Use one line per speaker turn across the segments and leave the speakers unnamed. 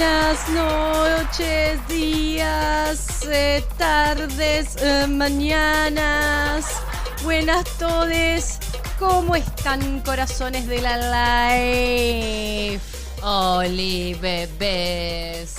Buenas noches, días, eh, tardes, eh, mañanas. Buenas todes. ¿Cómo están, corazones de la life?
Oli, bebés.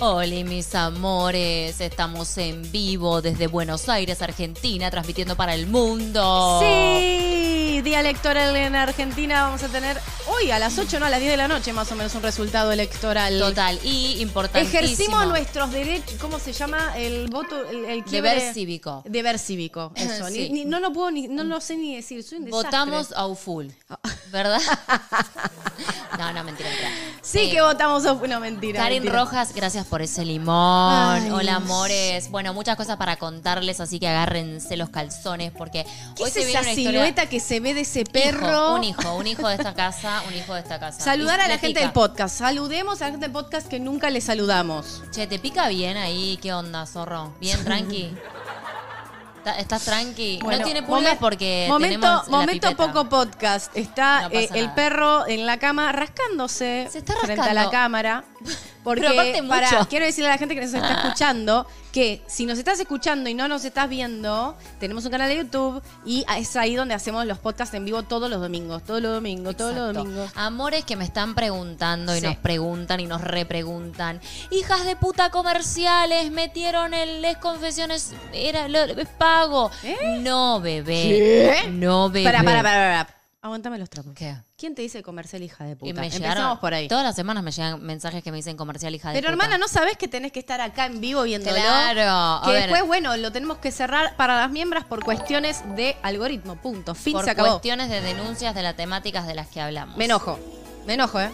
Oli, mis amores. Estamos en vivo desde Buenos Aires, Argentina, transmitiendo para el mundo.
Sí, día electoral en Argentina. Vamos a tener hoy a las 8, no a las 10 de la noche, más o menos, un resultado electoral.
Total. Y importantísimo.
Ejercimos nuestros derechos, ¿cómo se llama? El voto, el, el quiebre-
Deber cívico.
Deber cívico, eso. Ni-
Sí.
ni- no lo puedo ni, no lo sé ni decir, soy un desastre.
Votamos a full. ¿Verdad? no, no, mentira, mentira.
Sí
Eh,
que votamos a no mentira.
Karin
mentira.
Rojas, gracias por ese limón.
Ay.
Hola, amores. Bueno, muchas cosas para contarles, así que agárrense los calzones porque
¿Qué
hoy
es
se viene
esa
una historia-
silueta que se ve de ese
Hijo,
perro?
un hijo, un hijo de esta casa, un hijo de esta casa.
Saludar a la gente
pica.
del podcast. Saludemos a la gente del podcast que nunca le saludamos.
Che, ¿te pica bien ahí? ¿Qué onda, zorro? ¿Bien, tranqui? ¿Está- ¿Estás tranqui?
Bueno,
no tiene pulgas porque
momento,
tenemos
momento poco podcast. Está
No
eh, el perro en la cama rascándose
Se está
frente a la cámara. Porque para, quiero decirle a la gente que nos está escuchando que si nos estás escuchando y no nos estás viendo, tenemos un canal de YouTube y es ahí donde hacemos los podcasts en vivo todos los domingos, todos los domingos, todos los domingos.
Amores que me están preguntando y
Sí.
nos preguntan y nos repreguntan. Hijas de puta comerciales, metieron el les confesiones, era lo, pago. No, bebé.
¿Qué?
No, bebé.
Para, para, para, para. Aguantame los trapos.
¿Qué?
¿Quién te dice comercial hija de puta?
Y me
Empezamos por ahí.
Todas las semanas me llegan mensajes que me dicen comercial hija de
Pero
puta.
hermana, ¿no sabes que tenés que estar acá en vivo viéndolo?
Claro, a
Que
ver.
después, bueno, lo tenemos que cerrar para las miembros por cuestiones de algoritmo. Punto. Fin,
por
se acabó.
cuestiones de denuncias de las temáticas de las que hablamos.
Me enojo. Me enojo, ¿eh?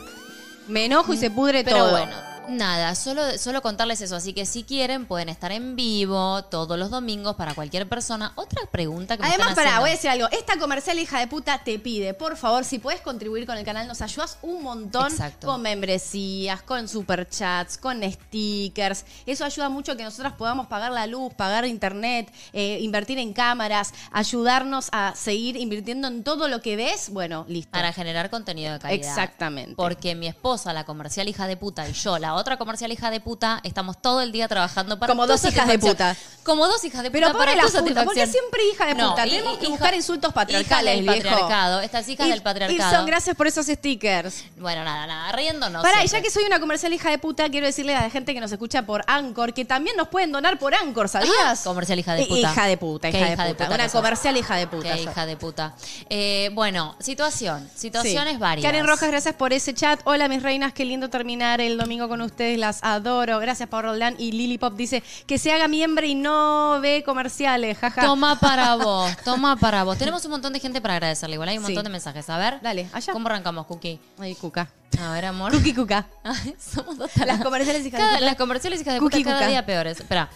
Me enojo y se pudre
Pero
todo.
bueno, nada, solo, solo contarles eso. Así que si quieren, pueden estar en vivo todos los domingos para cualquier persona. Otra pregunta que me
Además,
están
pará,
haciendo.
voy a decir algo. Esta comercial hija de puta te pide, por favor, si puedes contribuir con el canal, nos ayudas un montón
Exacto.
con membresías, con superchats, con stickers. Eso ayuda mucho que nosotras podamos pagar la luz, pagar internet, eh, invertir en cámaras, ayudarnos a seguir invirtiendo en todo lo que ves. Bueno, listo.
Para generar contenido de calidad.
Exactamente.
Porque mi esposa, la comercial hija de puta, y yo, la otra comercial hija de puta, estamos todo el día trabajando para
Como dos hijas de puta.
Como dos hijas de puta
Pero
para
la
tu
puta, porque siempre hija de puta. Tenemos que
hija-
buscar insultos patriarcales,
del
viejo.
patriarcado. Estas hijas
Y-
del patriarcado.
Y son gracias por esos stickers.
Bueno, nada, nada, riéndonos.
Pará, y ya que soy una comercial hija de puta, quiero decirle a la gente que nos escucha por Anchor que también nos pueden donar por Anchor, ¿sabías?
Comercial hija de
Eh,
puta.
Hija de puta, hija, de puta.
que
Una
sos.
comercial hija de puta.
Qué hija de puta. Eh, bueno, situación. Situaciones
Sí.
varias.
Karen Rojas, gracias por ese chat. Hola, mis reinas, qué lindo terminar el domingo con ustedes, las adoro. Gracias, Pau Roldán. Y Lily Pop dice que se haga miembro y no ve comerciales, jaja.
Toma para vos, toma para vos. Tenemos un montón de gente para agradecerle. Igual hay un
Sí.
montón de mensajes. A ver.
Dale, allá.
¿Cómo arrancamos, Cookie?
Ay, cuca.
A ver, amor.
Cookie cuca.
Somos dos
Las comerciales hijas de
Cada-
puta.
Las comerciales hijas de
Cookie
puta cada
cuca.
día peores. Espera.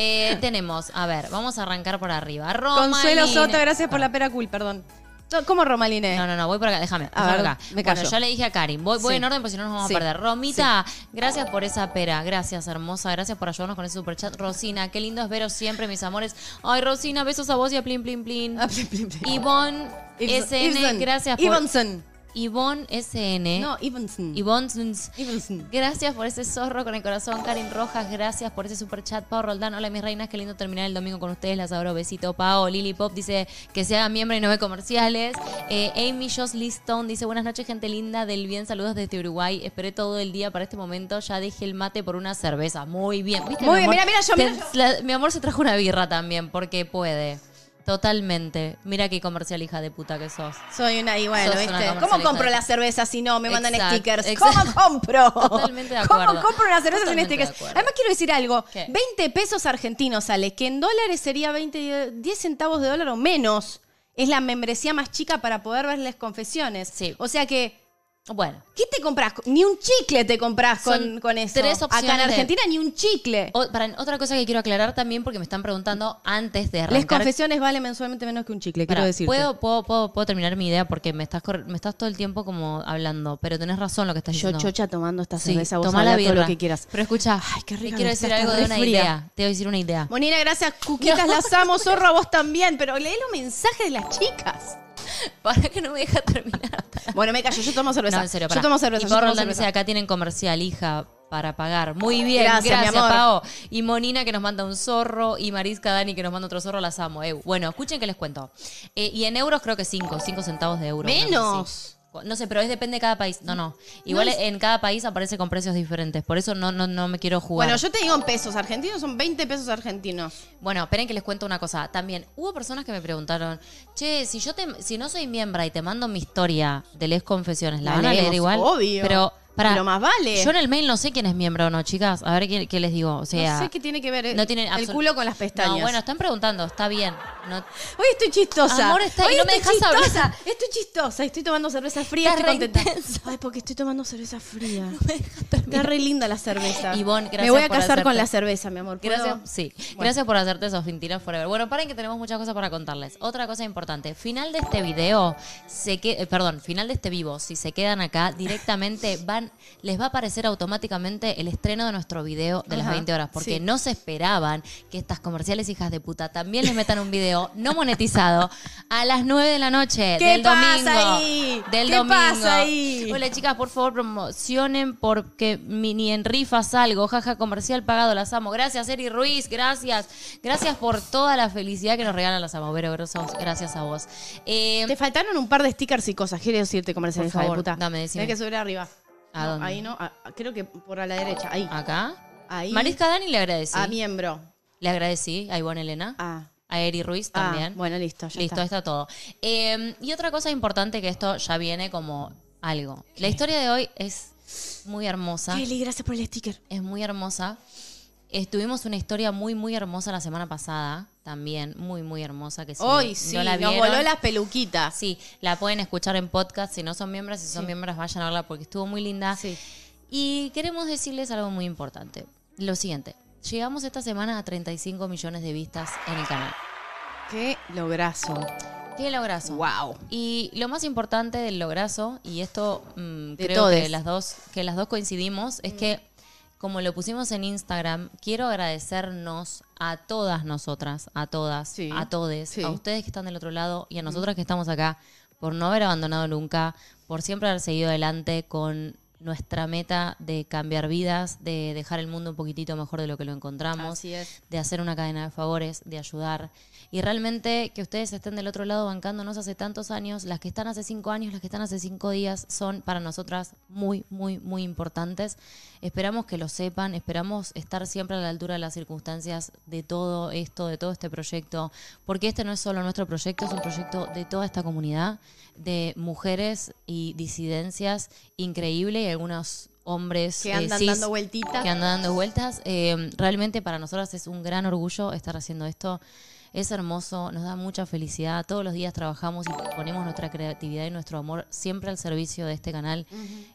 Eh, tenemos, a ver, vamos a arrancar por arriba. Romaline.
Consuelo Soto, gracias por la pera cool, perdón. No, ¿Cómo Romaline?
No, no, no, voy por acá, déjame.
A ver,
acá.
me
Bueno,
callo.
ya le dije a Karin, voy, voy
Sí.
en orden porque si no nos vamos
Sí.
a perder. Romita, gracias por esa pera. Gracias, hermosa. Gracias por ayudarnos con ese superchat. Rosina, qué lindo es veros siempre, mis amores. Ay, Rosina, besos a vos y a Plin Plin Plin.
Ah, plin, plin, plin.
Ivonne SN,
Ibsen.
gracias por.
Ivanson.
Ivonne SN.
No, Ivanson.
Ivonne
Ivanson.
Gracias por ese zorro con el corazón, Karin Rojas. Gracias por ese super chat, Pau Roldán. Hola, mis reinas. Qué lindo terminar el domingo con ustedes. Las adoro. Besito, Pau. Lily Pop dice que se haga miembro y no ve comerciales. Eh, Amy Josley Stone dice: Buenas noches, gente linda del bien. Saludos desde Uruguay. Esperé todo el día para este momento. Ya dejé el mate por una cerveza. Muy bien. ¿Viste,
Muy bien. Mira, mira, yo, mira
la- mi amor se trajo una birra también, porque puede. Totalmente. Mira qué comercial hija de puta que sos.
Soy una, y bueno,
Sos una
¿viste?
comercial
¿Cómo compro la cerveza si no me mandan
Exacto,
stickers?
exacto.
¿Cómo compro?
Totalmente de acuerdo.
¿Cómo compro una cerveza
Totalmente
sin
de
stickers?
acuerdo.
Además quiero decir algo.
¿Qué?
20 pesos argentinos sale, que en dólares sería 20, 10 centavos de dólar o menos. Es la membresía más chica para poder verles confesiones.
Sí.
O sea que,
Bueno.
¿qué te compras? Ni un chicle te compras con,
Son
con eso.
tres
Acá
opciones
en
de-
Argentina ni un chicle.
O- para, otra cosa que quiero aclarar también, porque me están preguntando antes de
Les
arrancar.
confesiones valen mensualmente menos que un chicle,
Pará,
quiero decirte.
¿puedo, puedo, puedo, puedo terminar mi idea porque me estás, corre- me estás todo el tiempo como hablando, pero tenés razón lo que estás
Yo
diciendo.
chocha tomando esta
Sí,
cerveza, vos
tomá la
habla todo
birra.
lo que quieras.
Pero escucha,
Ay, qué rica
te quiero
que está,
decir algo
está
de
re
una
fría.
idea. Te voy a decir una idea.
Monina, gracias, Cuquitas, las amo, zorro a vos también, pero lee los mensajes de las chicas.
Para que no me deja terminar.
Bueno, me callo, yo tomo cerveza.
No, en serio,
yo
pará.
tomo cerveza.
Y
yo tomo
Roldán dice,
cerveza.
acá tienen comercial, hija, para pagar. Muy bien,
Gracias,
gracias,
mi amor.
Pau. Y Monina que nos manda un zorro y Marisca Dani que nos manda otro zorro, las amo. Eu. Bueno, escuchen que les cuento. Eh, y en euros creo que 5, 5 centavos de euro. una cosa
Menos.
No sé, pero es depende de cada país. No, no. Igual
No es-
en cada país aparece con precios diferentes. Por eso no, no, no me quiero jugar.
Bueno, yo te digo en pesos argentinos, son 20 pesos argentinos.
Bueno, esperen que les cuento una cosa. También hubo personas que me preguntaron, che, si yo te, si no soy miembro y te mando mi historia de Les Confesiones, ¿la, van a leer igual?
obvio.
Pero, para,
Pero más vale.
Yo en el mail no sé quién es miembro o no, chicas. A ver qué, qué les digo. O sea,
no sé qué tiene que ver eh,
no tienen
el
absolut-
culo con las pestañas.
No, bueno, están preguntando, está bien. No,
Hoy estoy chistosa.
Amor, está-
Hoy
y no me
estoy
dejas hablar.
chistosa. Estoy chistosa. Estoy tomando cerveza fría.
Estás
Estoy
re
contenta. Ay, porque estoy tomando cerveza fría. Está re linda la cerveza.
Ivonne, gracias
Me voy a
por
casar con la cerveza, mi amor. ¿Puedo?
Gracias, sí. Gracias por hacerte esos fintiras forever. Bueno, paren que tenemos muchas cosas para contarles. Otra cosa importante, final de este video, se que, eh, perdón, final de este vivo, si se quedan acá, directamente van, les va a aparecer automáticamente el estreno de nuestro video de las
Ajá,
20 horas, porque
sí.
no se esperaban que estas comerciales hijas de puta también les metan un video no monetizado a las 9 de la noche
¿Qué
del
pasa
domingo.
ahí?
Del
¿Qué
domingo.
pasa ahí?
Hola chicas, por favor promocionen porque ni en rifa salgo. Jaja, comercial pagado, las amo. Gracias, Eri Ruiz, gracias. Gracias por toda la felicidad que nos regalan las amo. Vero, gracias, a vos. Eh,
Te faltaron un par de stickers y cosas. Quiero decirte, comercial,
Por
hija de
favor,
puta.
dame, decime.
Que subir arriba.
¿A
No,
dónde?
Ahí no. a- creo que por a la derecha. Ahí.
acá.
Ahí.
Marisca Dani le agradecí.
A miembro.
Le agradecí a Ivonne Elena.
Ah.
A Eri Ruiz
Ah,
también.
bueno, listo. Ya
Listo,
está.
está todo. Eh, y otra cosa importante que esto ya viene como algo. La historia de hoy es muy hermosa.
Kelly, gracias por el sticker.
Es muy hermosa. Estuvimos una historia muy, muy hermosa la semana pasada. También, muy, muy hermosa. Que si
Hoy sí,
no la
nos
vieron,
voló las peluquitas.
Sí, la pueden escuchar en podcast. Si no son miembros, si son
Sí.
miembros, vayan a verla porque estuvo muy linda.
Sí.
Y queremos decirles algo muy importante. Lo siguiente. Llegamos esta semana a 35 millones de vistas en el canal.
Qué lograzo.
¿Qué lograzo?
Wow.
Y lo más importante del lograzo, y esto mm,
De
creo que las dos, que las dos coincidimos, es que como lo pusimos en Instagram, quiero agradecernos a todas nosotras, a todas,
Sí.
a todes,
Sí.
a ustedes que están del otro lado y a nosotras que estamos acá, por no haber abandonado nunca, por siempre haber seguido adelante con nuestra meta de cambiar vidas, de dejar el mundo un poquitito mejor de lo que lo encontramos
Así es.
de hacer una cadena de favores, de ayudar. Y realmente que ustedes estén del otro lado bancándonos hace tantos años, las que están hace cinco años, las que están hace cinco días, son para nosotras muy, muy, muy importantes. Esperamos que lo sepan, esperamos estar siempre a la altura de las circunstancias de todo esto, de todo este proyecto, porque este no es solo nuestro proyecto, es un proyecto de toda esta comunidad, de mujeres y disidencias increíble y algunos hombres
Que
eh,
andan
cis
dando vueltitas.
que anda dando vueltas. Eh, realmente para nosotras es un gran orgullo estar haciendo esto. Es hermoso, nos da mucha felicidad. Todos los días trabajamos y ponemos nuestra creatividad y nuestro amor siempre al servicio de este canal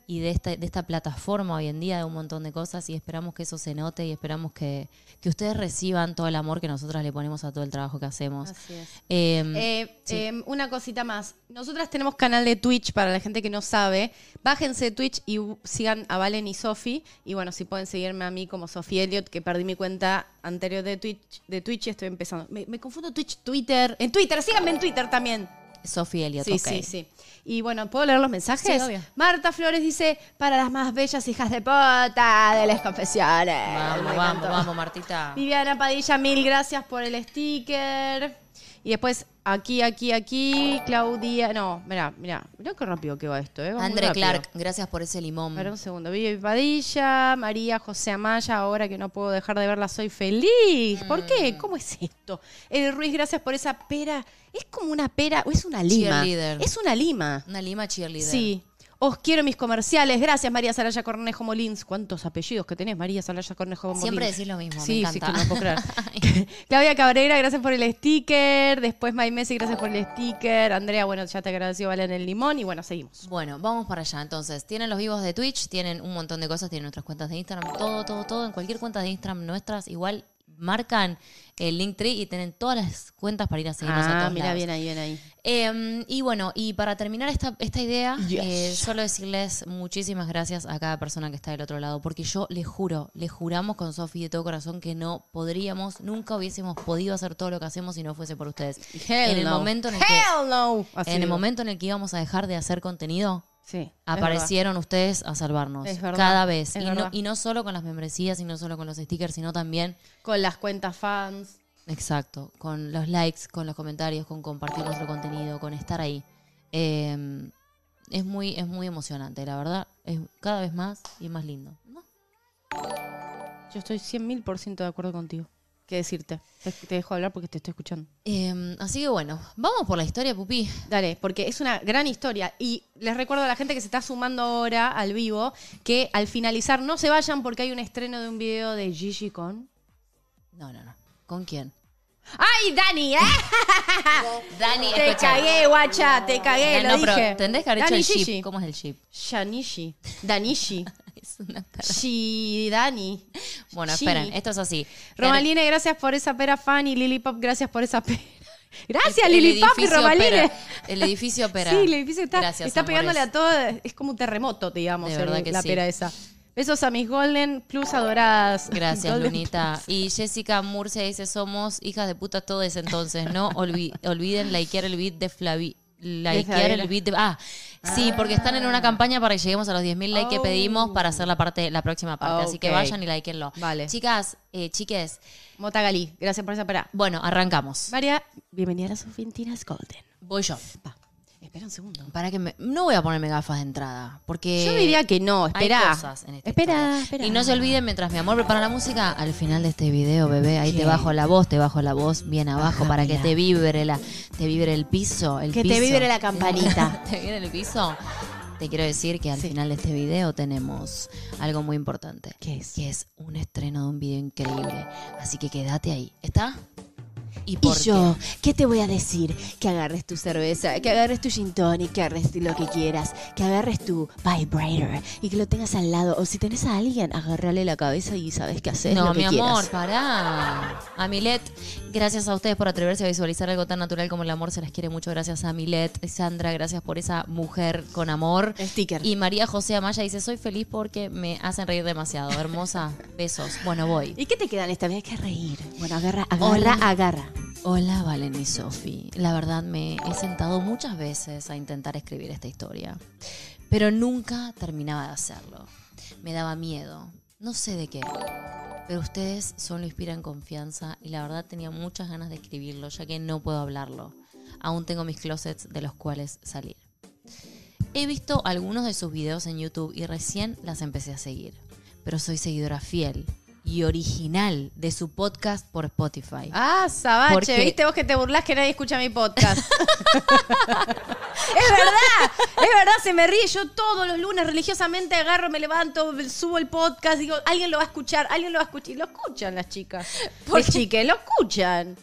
y de esta, de esta plataforma hoy en día, de un montón de cosas. Y esperamos que eso se note y esperamos que, que ustedes reciban todo el amor que nosotras le ponemos a todo el trabajo que hacemos.
Así es.
Eh,
Eh, eh, una cosita más. Nosotras tenemos canal de Twitch para la gente que no sabe. Bájense de Twitch y sigan a Valen y Sofi. Y bueno, si pueden seguirme a mí como Sofi Elliot, que perdí mi cuenta anterior de Twitch, de Twitch y estoy empezando. Me, me confundo Twitch, Twitter. En Twitter, síganme en Twitter también.
Sofía Elliot,
Sí, sí, sí. Y bueno, ¿puedo leer los mensajes?
Sí, obvio.
Marta Flores dice, para las más bellas hijas de puta de las confesiones.
Vamos,
Me
vamos,
encantó.
vamos, Martita.
Viviana Padilla, mil gracias por el sticker. Y después, aquí, aquí, aquí, Claudia. No, mirá, mirá, mirá qué rápido que va esto, ¿eh? Va
André. Clark, gracias por ese limón.
Espera un segundo. Vivi Padilla, María José Amaya, ahora que no puedo dejar de verla, soy feliz. ¿Por
Mm.
qué? ¿Cómo es esto? El Ruiz, gracias por esa pera. Es como una pera, o es una lima.
Cheerleader.
Es una lima.
Una lima cheerleader.
Sí. Os quiero mis comerciales. Gracias, María Saraya Cornejo Molins. ¿Cuántos apellidos que tenés, María Saraya Cornejo Molins?
Siempre decís lo mismo, me
Sí, sí,
encanta.
que no puedo creer. Claudia Cabrera, gracias por el sticker. Después May Messi, gracias por el sticker. Andrea, bueno, ya te agradeció, Valen el limón. Y bueno, seguimos.
Bueno, vamos para allá. Entonces, tienen los vivos de Twitch, tienen un montón de cosas, tienen nuestras cuentas de Instagram, todo, todo, todo. En cualquier cuenta de Instagram nuestras, igual marcan el Linktree y tienen todas las cuentas para ir a seguirnos a
Ah,
todos
mira,
lados.
bien ahí, bien ahí.
Eh, y bueno, y para terminar esta, esta idea,
Yes.
eh, solo decirles muchísimas gracias a cada persona que está del otro lado, porque yo les juro, les juramos con Sofi de todo corazón que no podríamos, nunca hubiésemos podido hacer todo lo que hacemos si no fuese por ustedes.
Hell
en el
no.
momento en el que
Hell no.
En el momento en el que íbamos a dejar de hacer contenido,
Sí.
aparecieron ustedes a salvarnos
Es verdad,
cada vez.
es
Y no,
verdad.
y no solo con las membresías, y no solo con los stickers, sino también.
Con las cuentas fans.
exacto, con los likes, con los comentarios, con compartir nuestro contenido, con estar ahí. Eh, es muy, es muy emocionante, la verdad. Es cada vez más y más lindo. ¿no?
Yo estoy 100 mil por ciento de acuerdo contigo. ¿Qué decirte? Te, te dejo hablar porque te estoy escuchando.
Eh, así que bueno, vamos por la historia, Pupi.
Dale, porque es una gran historia. Y les recuerdo a la gente que se está sumando ahora al vivo que al finalizar no se vayan porque hay un estreno de un video de Gigi con.
No, no, no. ¿Con quién?
¡Ay, Dani! ¿eh?
Dani,
Te
escucha.
cagué, guacha, te cagué,
No,
lo
no, pero
dije.
tendés que haber hecho el.
Gigi.
¿Cómo es el ship?
Shanishi. Danishi.
Es una perra.
Shi Dani.
Bueno,
Sí.
esperen, esto es así.
Romaline, gracias por esa pera fan. Y Lily Pop, gracias por esa pera. Gracias,
El- el
Lily Pop y
edificio
Romaline.
opera. El edificio opera.
Sí, el edificio está,
Gracias,
está
amores.
pegándole a todo. Es como un terremoto, digamos,
De
el-
verdad que
la
sí.
pera esa. Besos a mis Golden Plus adoradas.
Gracias,
Golden
Lunita. Y Jessica Murcia dice, somos hijas de puta todos entonces, ¿no? Olvi- olviden likear el beat de Flavi. Likear el beat de... Ah, sí, porque están en una campaña para que lleguemos a los 10.000 likes que
Oh.
pedimos para hacer la parte la próxima parte. Así que
Ok.
vayan y likeenlo.
Vale.
Chicas, eh, chiques,
Mota Galí, gracias por esa pera.
bueno, arrancamos.
María, bienvenida a las Argentinas Golden.
Voy yo.
Va, espera un segundo.
Para que me... No voy a ponerme gafas de entrada, porque...
Yo diría que no,
Hay
espera.
cosas en esta
espera, espera.
Y no se olviden, mientras mi amor prepara la música, al final de este video, bebé, ahí te bajo la voz, te bajo la voz bien abajo para que te vibre la, te vibre el piso, el
Que te vibre la campanita.
te vibre el piso. Te quiero decir que al
Sí.
final de este video tenemos algo muy importante.
¿Qué es?
Que es un estreno de un video increíble. Así que quédate ahí. ¿Está? ¿Y
yo,
qué?
¿qué te voy a decir? Que agarres tu cerveza, que agarres tu gin tonic, que agarres lo que quieras, que agarres tu vibrator y que lo tengas al lado. O si tenés a alguien, agarrale la cabeza y sabes qué hacer.
No,
lo que
mi amor, pará. A Milet, gracias a ustedes por atreverse a visualizar algo tan natural como el amor. Se las quiere mucho. Gracias a Milet. Sandra, gracias por esa mujer con amor.
Sticker.
Y María José Amaya dice, soy feliz porque me hacen reír demasiado. Hermosa. Besos. Bueno, voy.
¿Y qué te quedan esta vez? Hay que reír. Bueno, agarra, agarra,
Hola.
agarra.
Hola, Valen y Sofi. La verdad me he sentado muchas veces a intentar escribir esta historia, pero nunca terminaba de hacerlo. Me daba miedo, no sé de qué, pero ustedes solo inspiran confianza y la verdad tenía muchas ganas de escribirlo, ya que no puedo hablarlo. Aún tengo mis closets de los cuales salir. He visto algunos de sus videos en YouTube y recién las empecé a seguir, pero soy seguidora fiel y original de su podcast por Spotify.
Ah, Sabache,
Porque-
¿viste vos que te burlás que nadie escucha mi podcast? es verdad, es verdad, se me ríe. Yo todos los lunes religiosamente agarro, me levanto, subo el podcast, digo, alguien lo va a escuchar, alguien lo va a escuchar. Y lo escuchan las chicas. Las chiques, lo escuchan.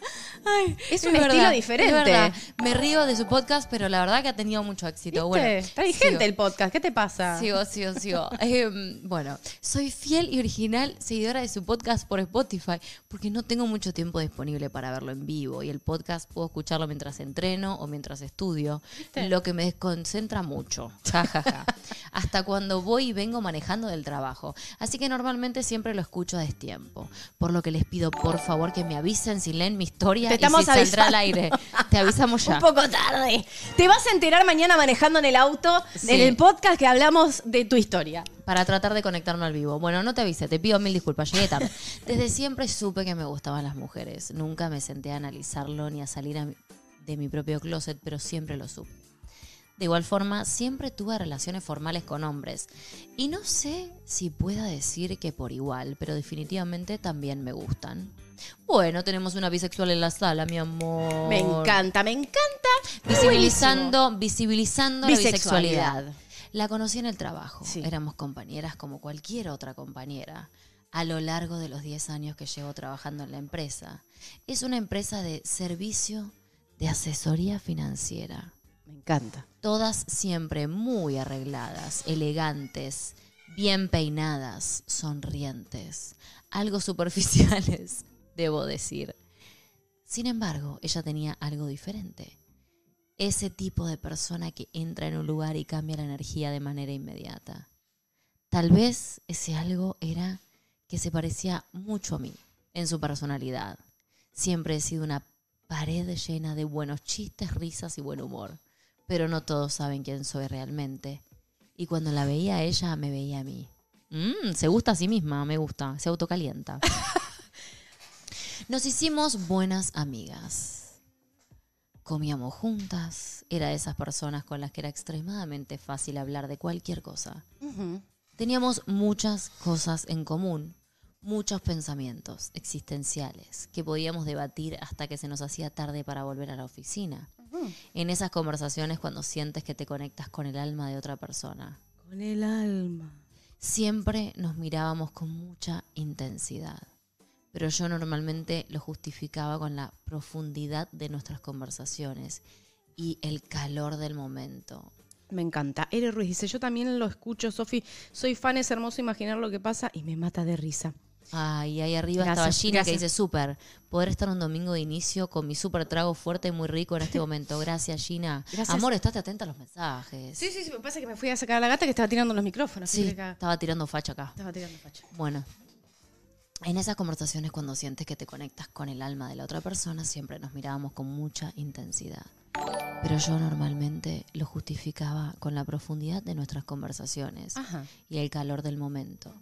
es un estilo
verdad,
diferente.
es verdad. Me río de su podcast, pero la verdad que ha tenido mucho éxito.
¿Viste?
Bueno,
Está vigente
sigo.
el podcast, ¿qué te pasa?
Sigo, sigo, sigo. Em, bueno, soy fiel y original seguidora de su podcast por Spotify porque no tengo mucho tiempo disponible para verlo en vivo y el podcast puedo escucharlo mientras entreno o mientras estudio, lo que me desconcentra mucho. Ja, ja, ja. Hasta cuando voy y vengo manejando del trabajo. Así que normalmente siempre lo escucho a destiempo. Por lo que les pido por favor que me avisen si leen mi historia
Te
y
estamos
si saldrá al aire. Te avisamos ya.
Un poco tarde. Te vas a enterar mañana manejando en el auto,
Sí.
en el podcast que hablamos de tu historia.
Para tratar de conectarme al vivo. Bueno, no te avise, te pido mil disculpas, llegué tarde. Desde siempre supe que me gustaban las mujeres. Nunca me senté a analizarlo ni a salir a mi- de mi propio closet, pero siempre lo supe. De igual forma, siempre tuve relaciones formales con hombres. Y no sé si pueda decir que por igual, pero definitivamente también me gustan. Bueno, tenemos una bisexual en la sala, mi amor.
Me encanta, me encanta.
Visibilizando, visibilizando la
Bisexualidad.
La conocí en el trabajo.
Sí.
Éramos compañeras como cualquier otra compañera. A lo largo de los 10 años que llevo trabajando en la empresa. Es una empresa de servicio de asesoría financiera.
Me encanta.
Todas siempre muy arregladas, elegantes, bien peinadas, sonrientes, algo superficiales, debo decir. Sin embargo, ella tenía algo diferente. Ese tipo de persona que entra en un lugar y cambia la energía de manera inmediata. Tal vez ese algo era que se parecía mucho a mí en su personalidad. Siempre he sido una pared llena de buenos chistes, risas y buen humor. Pero no todos saben quién soy realmente. Y cuando la veía a ella, me veía a mí. Mm, se gusta a sí misma, me gusta, se autocalienta. Nos hicimos buenas amigas. Comíamos juntas, era de esas personas con las que era extremadamente fácil hablar de cualquier cosa. Teníamos muchas cosas en común, muchos pensamientos existenciales que podíamos debatir hasta que se nos hacía tarde para volver a la oficina. En esas conversaciones cuando sientes que te conectas con el alma de otra persona.
Con el alma.
Siempre nos mirábamos con mucha intensidad, pero yo normalmente lo justificaba con la profundidad de nuestras conversaciones y el calor del momento.
Me encanta. Ere Ruiz dice, yo también lo escucho, Sofi. Soy fan, es hermoso imaginar lo que pasa y me mata de risa.
Ay, ahí arriba
Gracias,
estaba Gina que dice, súper, poder estar un domingo de inicio con mi súper trago fuerte y muy rico en este momento. Gracias, Gina.
Gracias.
Amor, estate atenta a los mensajes.
Sí, sí, sí, me pasa que me fui a sacar a la gata que estaba tirando los micrófonos.
Sí, estaba tirando facha acá.
Estaba tirando facha.
Bueno, en esas conversaciones cuando sientes que te conectas con el alma de la otra persona, siempre nos mirábamos con mucha intensidad. Pero yo normalmente lo justificaba con la profundidad de nuestras conversaciones
Ajá.
y el calor del momento.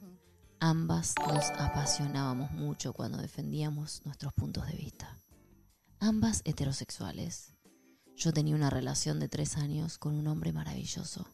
Ambas nos apasionábamos mucho cuando defendíamos nuestros puntos de vista. Ambas heterosexuales. Yo tenía una relación de tres años con un hombre maravilloso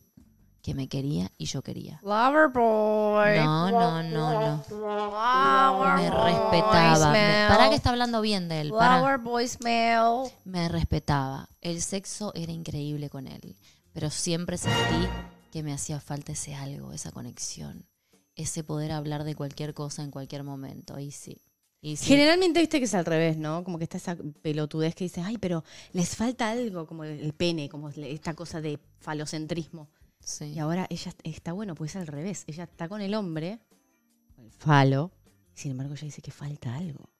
que me quería y yo quería.
Lover boy.
No, no, no, no. Me respetaba. Me- ¿Para qué está hablando bien de él? Para.
Lover voicemail.
Me respetaba. El sexo era increíble con él, pero siempre sentí que me hacía falta ese algo, esa conexión, ese poder hablar de cualquier cosa en cualquier momento. Y sí. Y sí.
Generalmente viste que es al revés, ¿no? Como que está esa pelotudez que dices, ay, pero les falta algo, como el el pene, como esta cosa de falocentrismo.
Sí.
Y ahora ella está bueno, pues es al revés. Ella está con el hombre, el falo, sin embargo ella dice que falta algo.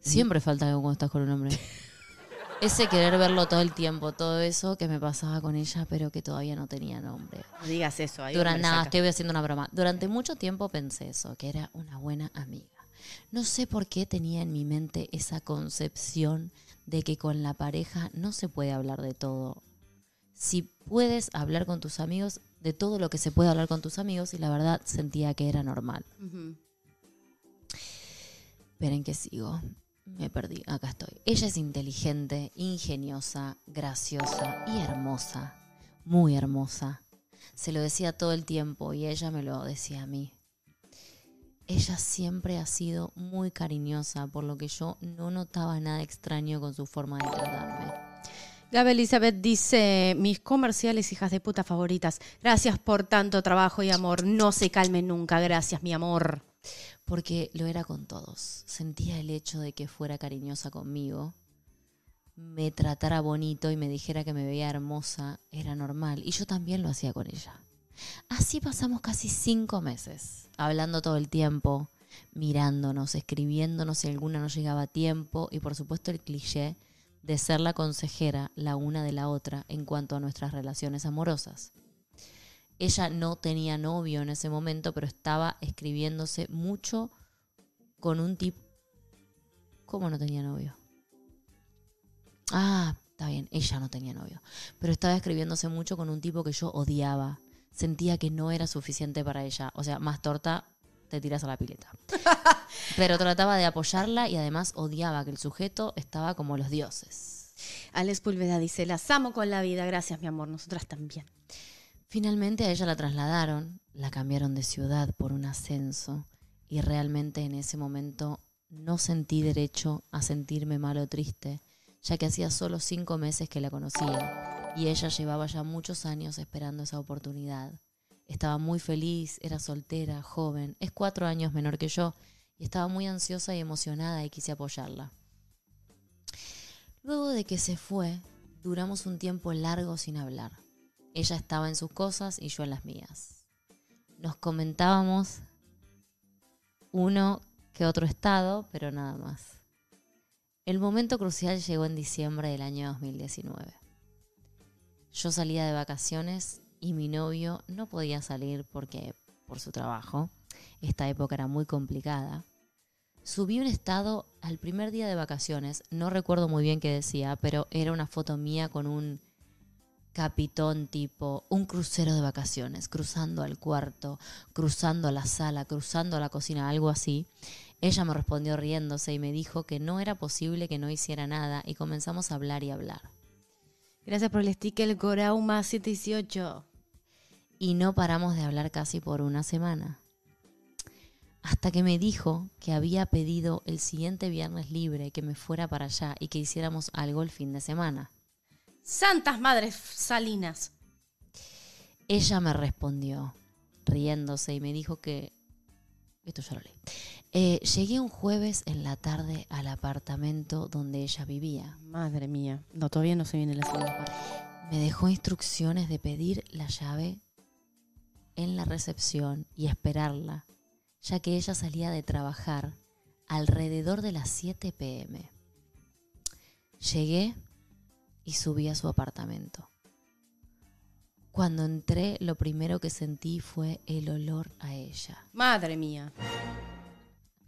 Siempre falta algo cuando estás con un hombre. Ese querer verlo todo el tiempo, todo eso que me pasaba con ella, pero que todavía no tenía nombre.
No digas eso. ahí
Durante, nada, estoy haciendo una broma. Durante mucho tiempo pensé eso, que era una buena amiga. No sé por qué tenía en mi mente esa concepción de que con la pareja no se puede hablar de todo. Si puedes hablar con tus amigos, de todo lo que se puede hablar con tus amigos, y la verdad sentía que era normal.
Ujú.
Esperen que sigo. Me perdí. Acá estoy. Ella es inteligente, ingeniosa, graciosa y hermosa. Muy hermosa. Se lo decía todo el tiempo y ella me lo decía a mí. Ella siempre ha sido muy cariñosa, por lo que yo no notaba nada extraño con su forma de tratarme.
Gabe Elizabeth dice, mis comerciales hijas de puta favoritas, gracias por tanto trabajo y amor, no se calmen nunca, gracias mi amor.
Porque lo era con todos. Sentía el hecho de que fuera cariñosa conmigo, me tratara bonito y me dijera que me veía hermosa, era normal. Y yo también lo hacía con ella. Así pasamos casi cinco meses, hablando todo el tiempo, mirándonos, escribiéndonos si alguna no llegaba a tiempo y por supuesto el cliché de ser la consejera la una de la otra en cuanto a nuestras relaciones amorosas. Ella no tenía novio en ese momento, pero estaba escribiéndose mucho con un tipo... ¿Cómo no tenía novio? Ah, está bien, ella no tenía novio. Pero estaba escribiéndose mucho con un tipo que yo odiaba. Sentía que no era suficiente para ella. O sea, más torta, te tiras a la pileta. Pero trataba de apoyarla y además odiaba que el sujeto estaba como los dioses.
Alex Pulveda dice, las amo con la vida, gracias mi amor, nosotras también.
Finalmente a ella la trasladaron, la cambiaron de ciudad por un ascenso y realmente en ese momento no sentí derecho a sentirme mal o triste, ya que hacía solo cinco meses que la conocía y ella llevaba ya muchos años esperando esa oportunidad. Estaba muy feliz, era soltera, joven, es cuatro años menor que yo y estaba muy ansiosa y emocionada y quise apoyarla. Luego de que se fue, duramos un tiempo largo sin hablar. Ella estaba en sus cosas y yo en las mías. Nos comentábamos uno que otro estado, pero nada más. El momento crucial llegó en diciembre del año 2019. Yo salía de vacaciones y mi novio no podía salir porque por su trabajo, esta época era muy complicada. Subí un estado al primer día de vacaciones, no recuerdo muy bien qué decía, pero era una foto mía con un capitón tipo un crucero de vacaciones, cruzando al cuarto, cruzando a la sala, cruzando a la cocina, algo así. Ella me respondió riéndose y me dijo que no era posible que no hiciera nada y comenzamos a hablar y hablar.
Gracias por el sticker Corauma 718.
Y no paramos de hablar casi por una semana. Hasta que me dijo que había pedido el siguiente viernes libre que me fuera para allá y que hiciéramos algo el fin de semana.
Santas Madres Salinas.
Ella me respondió, riéndose, y me dijo que... Esto ya lo leí. Eh, llegué un jueves en la tarde al apartamento donde ella vivía.
Madre mía. No, todavía no se viene la segunda parte.
Me dejó instrucciones de pedir la llave en la recepción y esperarla, ya que ella salía de trabajar alrededor de las 7 pm. Llegué y subí a su apartamento. Cuando entré, lo primero que sentí fue el olor a ella.
Madre mía.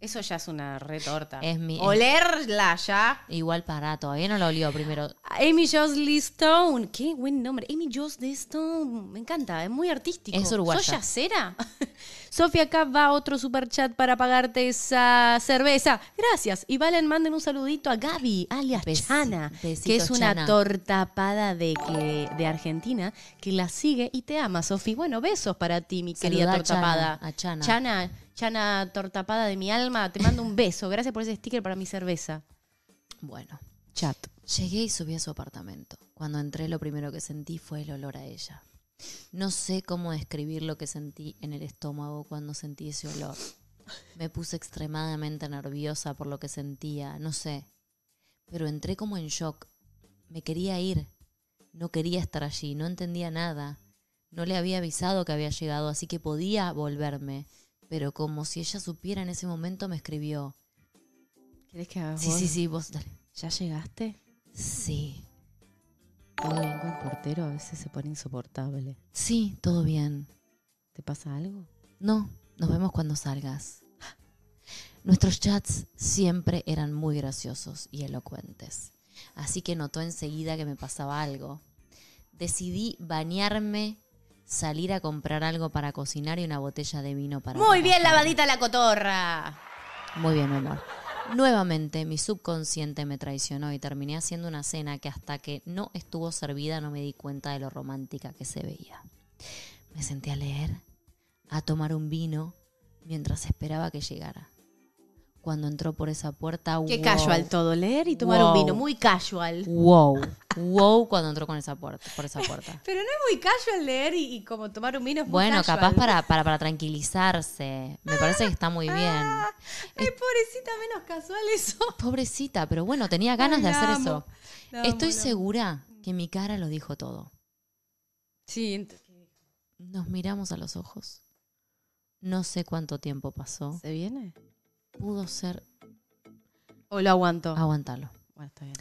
Eso ya es una retorta.
Es mi-
Olerla ya.
Igual para, todavía no lo olió primero.
Amy Josley Stone. Qué buen nombre. Amy Josley Stone. Me encanta. Es muy artístico.
Es uruguaya.
¿Sos yacera? Sofía acá va otro super chat para pagarte esa cerveza. Gracias. Y Valen, manden un saludito a Gaby, alias Chana,
besito,
que es una
Chana.
tortapada de, que, de Argentina, que la sigue y te ama, Sofi. Bueno, besos para ti, mi querida
a
tortapada.
Chana, a Chana.
Chana, Chana, tortapada de mi alma, te mando un beso. Gracias por ese sticker para mi cerveza.
Bueno,
Chat.
llegué y subí a su apartamento. Cuando entré, lo primero que sentí fue el olor a ella. No sé cómo describir lo que sentí en el estómago cuando sentí ese olor. Me puse extremadamente nerviosa por lo que sentía, no sé. Pero entré como en shock. Me quería ir. No quería estar allí, no entendía nada. No le había avisado que había llegado, así que podía volverme. Pero como si ella supiera en ese momento, me escribió.
¿Querés que haga
Sí,
vos?
sí, sí, vos dale.
¿Ya llegaste?
Sí.
Todo bien con el portero a veces se pone insoportable.
Sí, todo bien.
¿Te pasa algo?
No, nos vemos cuando salgas. Nuestros chats siempre eran muy graciosos y elocuentes. Así que notó enseguida que me pasaba algo. Decidí bañarme, salir a comprar algo para cocinar y una botella de vino para
Muy bien lavadita la cotorra.
Muy bien, mi amor. Nuevamente mi subconsciente me traicionó y terminé haciendo una cena que hasta que no estuvo servida no me di cuenta de lo romántica que se veía. Me senté a leer, a tomar un vino, mientras esperaba que llegara. Cuando entró por esa puerta,
Qué
wow,
casual todo, leer y tomar
Wow.
un vino, muy casual.
Wow, wow cuando entró con esa puerta, por esa puerta.
Pero no es muy casual leer y, y como tomar un vino es muy
Bueno,
casual.
capaz para, para, para tranquilizarse. Me parece que está muy bien.
Ay, pobrecita, menos casual eso.
Pobrecita, pero bueno, tenía ganas de hacer
amo,
eso. Estoy segura que mi cara lo dijo todo.
Sí,
Nos miramos a los ojos. No sé cuánto tiempo pasó.
¿se viene?
Pudo ser.
¿O lo aguanto?
Aguantalo.
Bueno, está bien.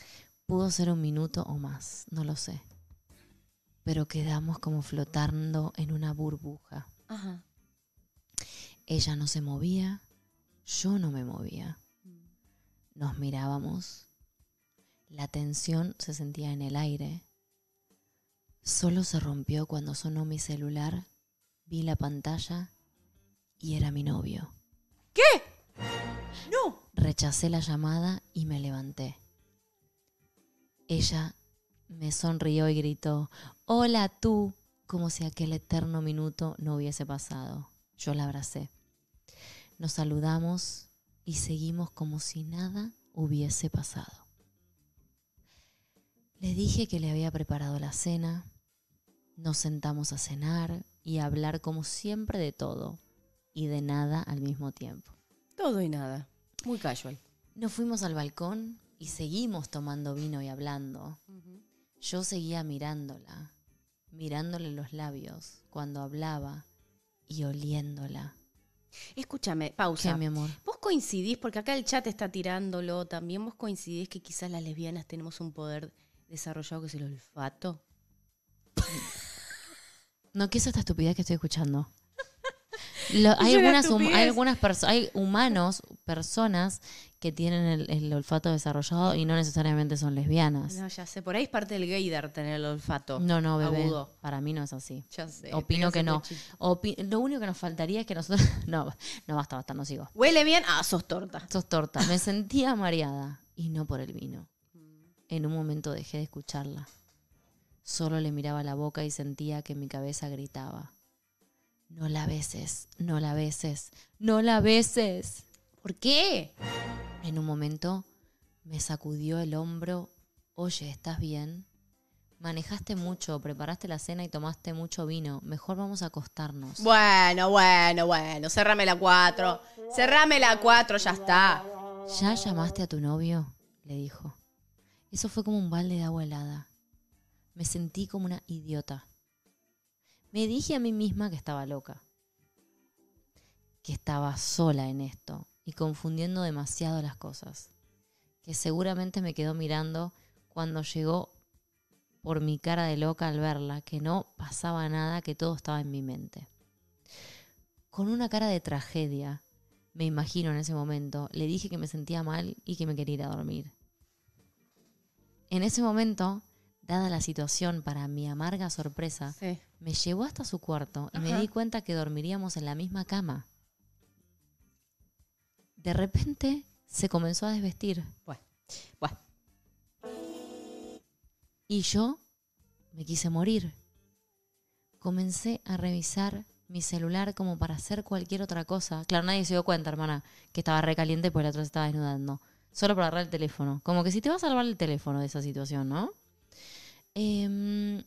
Pudo ser un minuto o más. No lo sé. Pero quedamos como flotando en una burbuja.
Ajá.
Ella no se movía. Yo no me movía. Nos mirábamos. La tensión se sentía en el aire. Solo se rompió cuando sonó mi celular, vi la pantalla y era mi novio.
¡No!
Rechacé la llamada y me levanté. Ella me sonrió y gritó, Hola tú, como si aquel eterno minuto no hubiese pasado. Yo la abracé. Nos saludamos y seguimos como si nada hubiese pasado. Le dije que le había preparado la cena, nos sentamos a cenar y a hablar como siempre de todo y de nada al mismo tiempo.
Todo y nada. Muy casual.
Nos fuimos al balcón y seguimos tomando vino y hablando. Yo seguía mirándola, mirándole los labios cuando hablaba y oliéndola.
Escúchame, pausa.
¿Qué, mi amor?
Vos coincidís, porque acá el chat está tirándolo también, vos coincidís que quizás las lesbianas tenemos un poder desarrollado que es el olfato.
No, ¿qué es esta estupidez que estoy escuchando? Lo- hay, algunas, hum- hay algunas perso- hay humanos, personas que tienen el, el olfato desarrollado y no necesariamente son lesbianas.
No, ya sé, por ahí es parte del gaydar tener el olfato.
No, no, bebé.
Agudo.
Para mí no es así.
Ya sé.
Opino que no. Opi- lo único que nos faltaría es que nosotros... No, no, basta, basta, no sigo.
Huele bien, ah, sos torta.
Sos torta. Me sentía mareada y no por el vino. En un momento dejé de escucharla. Solo le miraba la boca y sentía que mi cabeza gritaba. No la beses, no la beses, no la beses.
¿Por qué?
En un momento me sacudió el hombro. Oye, ¿estás bien? Manejaste mucho, preparaste la cena y tomaste mucho vino. Mejor vamos a acostarnos.
Bueno, bueno, bueno. Cerrame la 4. Cerrame la 4, ya está.
¿Ya llamaste a tu novio? le dijo. Eso fue como un balde de agua helada. Me sentí como una idiota. Me dije a mí misma que estaba loca, que estaba sola en esto y confundiendo demasiado las cosas, que seguramente me quedó mirando cuando llegó por mi cara de loca al verla, que no pasaba nada, que todo estaba en mi mente. Con una cara de tragedia, me imagino en ese momento, le dije que me sentía mal y que me quería ir a dormir. En ese momento, dada la situación, para mi amarga sorpresa. Me llevó hasta su cuarto y me di cuenta que dormiríamos en la misma cama. De repente se comenzó a desvestir
Bueno, bueno.
y yo me quise morir. Comencé a revisar mi celular como para hacer cualquier otra cosa. Claro, nadie se dio cuenta, hermana, que estaba recaliente pues la otra se estaba desnudando. Solo para agarrar el teléfono. Como que si te va a salvar el teléfono de esa situación, ¿no? Em,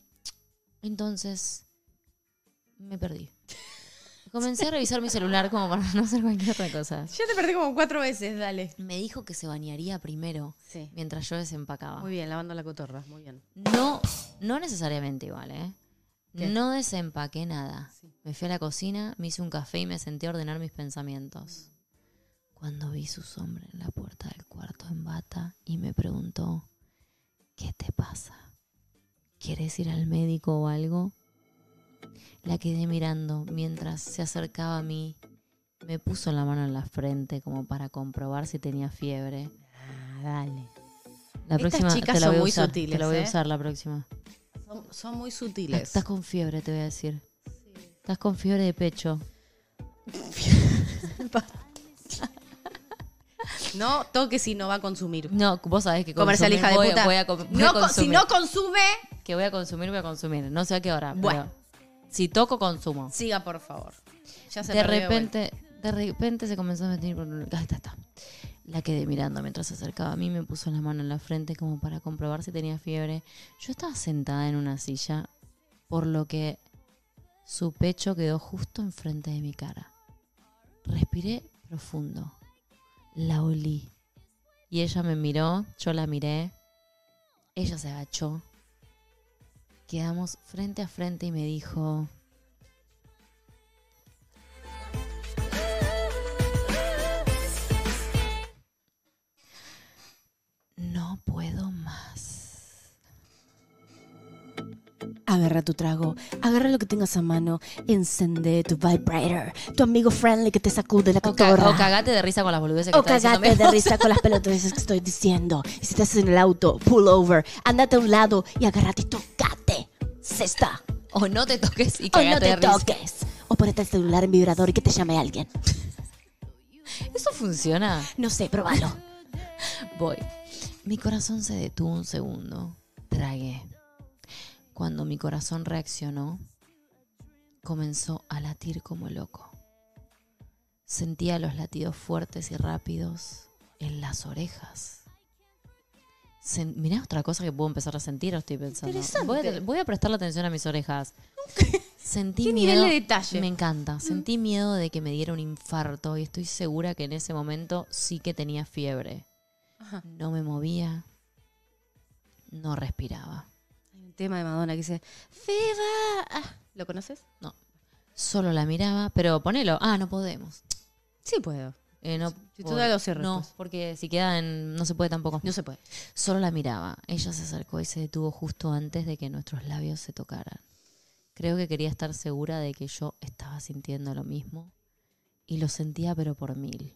entonces, me perdí. Comencé a revisar mi celular como para no hacer cualquier otra cosa.
Ya te perdí como cuatro veces, dale.
Me dijo que se bañaría primero
Sí.
mientras yo desempacaba.
Muy bien, lavando la cotorra. Muy bien.
No, no necesariamente igual, ¿eh?
¿Qué?
No desempaqué nada.
Sí.
Me fui a la cocina, me hice un café y me senté a ordenar mis pensamientos. Cuando vi su sombra en la puerta del cuarto en bata y me preguntó, ¿qué te pasa? ¿Quieres ir al médico o algo? La quedé mirando mientras se acercaba a mí. Me puso la mano en la frente como para comprobar si tenía fiebre.
Ah, dale.
La
Estas
próxima
chicas
te la
son
a
muy
usar,
sutiles,
te la voy a
¿eh?
usar la próxima.
Son, son muy sutiles.
Estás con fiebre, te voy a decir. Estás con fiebre de pecho.
No toque si no va a consumir.
No, vos sabés que
Comercial
consumir,
hija de
voy,
puta.
voy a, com- voy a
No co- si no consume,
Que voy a consumir, voy a consumir. No sé a qué hora.
Bueno.
pero si toco, consumo.
siga por favor. Ya se
De
perdió
repente, de repente se comenzó a meter por... Ahí está, está. La quedé mirando mientras se acercaba a mí, me puso la mano en la frente como para comprobar si tenía fiebre. Yo estaba sentada en una silla, por lo que su pecho quedó justo enfrente de mi cara. Respiré profundo. La olí. Y ella me miró, yo la miré. Ella se agachó. Quedamos frente a frente y me dijo, no puedo más.
Agarra tu trago, agarra lo que tengas a mano, encende tu vibrator, tu amigo friendly que te sacude la cotorra.
o cagate de risa con las boludeces que
O cagate de risa con las pelotudeces que estoy diciendo. Y si estás en el auto, pull over, andate a un lado y agárrate tocate. Cesta.
O no te toques y
O no te toques. O ponete el celular en vibrador y que te llame alguien.
¿Eso funciona?
No sé, probalo.
Voy. Mi corazón se detuvo un segundo. Tragué. Cuando mi corazón reaccionó, comenzó a latir como loco. Sentía los latidos fuertes y rápidos en las orejas. Mirá otra cosa que puedo empezar a sentir, estoy pensando.
Interesante.
Voy a, voy a prestarle atención a mis orejas. Sentí
¿Qué
miedo.
nivel de detalle?
Me encanta. Sentí miedo de que me diera un infarto y estoy segura que en ese momento sí que tenía fiebre.
Ajá.
No me movía. No respiraba.
Hay un tema de Madonna que dice, Fever. Ah, ¿Lo conoces?
Solo la miraba, pero ponelo. Ah, no podemos.
Sí puedo.
Eh, no,
Si tú da cierres,
No,
pues.
porque si queda en... No se puede tampoco.
No se puede.
Solo la miraba. Ella se acercó y se detuvo justo antes de que nuestros labios se tocaran. Creo que quería estar segura de que yo estaba sintiendo lo mismo. Y lo sentía pero por mil.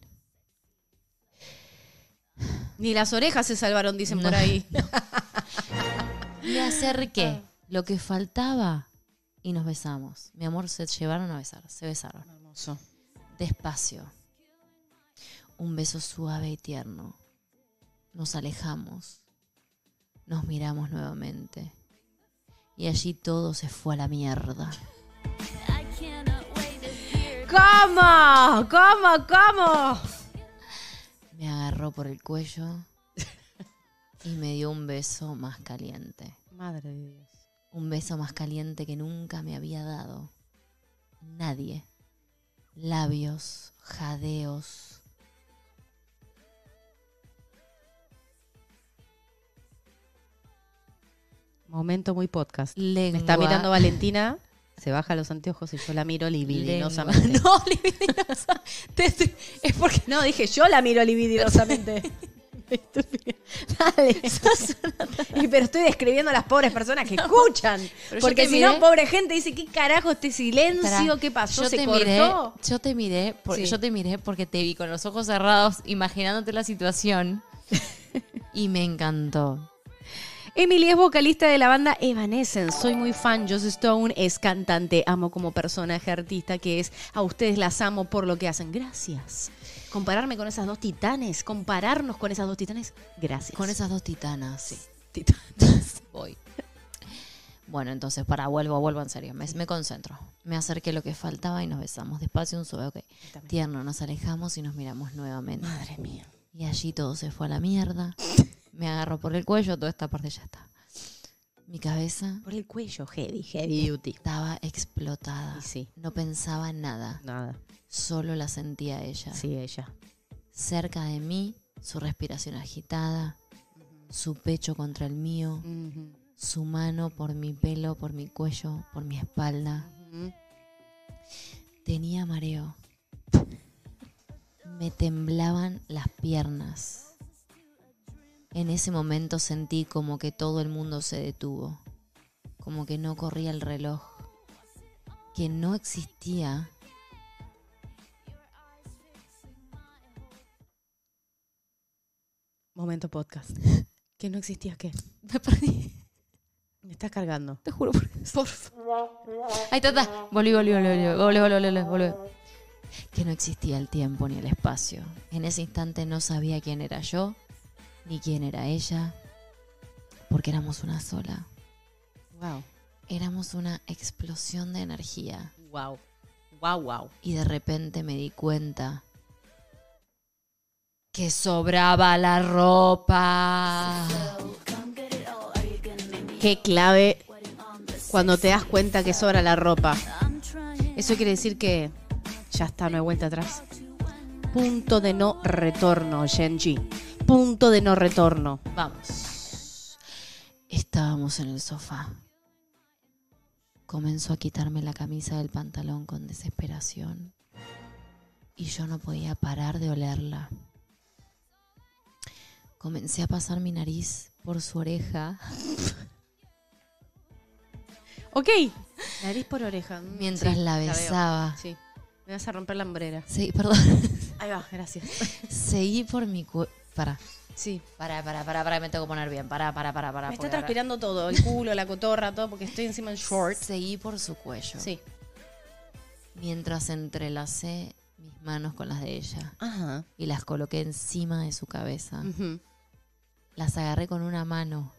Ni las orejas se salvaron, dicen
No.
por ahí.
Me acerqué.
Ah.
Lo que faltaba. Y nos besamos. Mi amor, se llevaron a besar. Se besaron.
Hermoso.
Despacio. Un beso suave y tierno. Nos alejamos. Nos miramos nuevamente. Y allí todo se fue a la mierda.
¿Cómo? ¿Cómo? ¿Cómo?
Me agarró por el cuello y me dio un beso más caliente.
Madre de Dios.
Un beso más caliente que nunca me había dado. Nadie. Labios, jadeos.
Momento muy podcast.
Lengua.
Me está mirando Valentina, se baja los anteojos y yo la miro libidinosamente.
Lengua. No, libidinosa. Te estoy- Es porque
No, dije yo la miro libidinosamente. Estúpida. Dale. Y pero estoy describiendo a las pobres personas que escuchan. Porque si
miré-
no, pobre gente dice, ¿qué carajo este silencio? ¿Qué pasó?
Yo
¿Se
te
cortó?
miré, yo te miré, por-
Sí.
yo te miré porque te vi con los ojos cerrados, imaginándote la situación y me encantó.
Emily es vocalista de la banda Evanescence. Soy muy fan. Joss Stone es cantante. Amo como personaje artista que es. A ustedes las amo por lo que hacen. Gracias. Compararme con esas dos titanes. Compararnos con esas dos titanes. Gracias.
Con esas dos titanas.
Sí, titanes.
Voy. Bueno, entonces, para, vuelvo, vuelvo en serio. Me, me concentro. Me acerqué lo que faltaba y nos besamos. Despacio, un suave, ok. Tierno, nos alejamos y nos miramos nuevamente.
Madre mía.
Y allí todo se fue a la mierda. Me agarró por el cuello, toda esta parte ya está. Mi cabeza
Por el cuello. Heavy, heavy duty.
estaba explotada.
Y sí.
No pensaba en nada.
Nada.
Solo la sentía ella.
Sí, ella.
Cerca de mí, su respiración agitada, su pecho contra el mío, su mano por mi pelo, por mi cuello, por mi espalda. Tenía mareo. Me temblaban las piernas. En ese momento sentí como que todo el mundo se detuvo, como que no corría el reloj, que no existía.
Momento podcast. Que no existía qué.
Me perdí,
Me estás cargando.
te juro por Por Ahí está, está. Volví, volví, volví, volví, volví, volví, volví. Que no existía el tiempo ni el espacio. En ese instante no sabía quién era yo, ni quién era ella, porque éramos una sola.
Wow.
Éramos una explosión de energía
Wow. Wow, wow.
y de repente me di cuenta que sobraba la ropa.
Qué clave cuando te das cuenta que sobra la ropa. Eso quiere decir que ya está, no hay vuelta atrás. Punto de no retorno, Genji. Punto de no retorno.
Vamos. Estábamos en el sofá. Comenzó a quitarme la camisa del pantalón con desesperación y yo no podía parar de olerla. Comencé a pasar mi nariz por su oreja
Ok. Nariz por oreja. Mm,
mientras
sí,
la besaba.
Sí. Me vas a romper la hambrera.
Sí, perdón.
Ahí va, gracias.
Seguí por mi cuerpo. Para,
Sí.
para, para, para, para, me tengo que poner bien. Para, para, para, para.
Me está
ahora-
transpirando todo, el culo, la cotorra, todo, porque estoy encima en shorts.
Seguí por su cuello.
Sí.
Mientras entrelacé mis manos con las de ella
Ajá.
y las coloqué encima de su cabeza.
Ujú.
Las agarré con una mano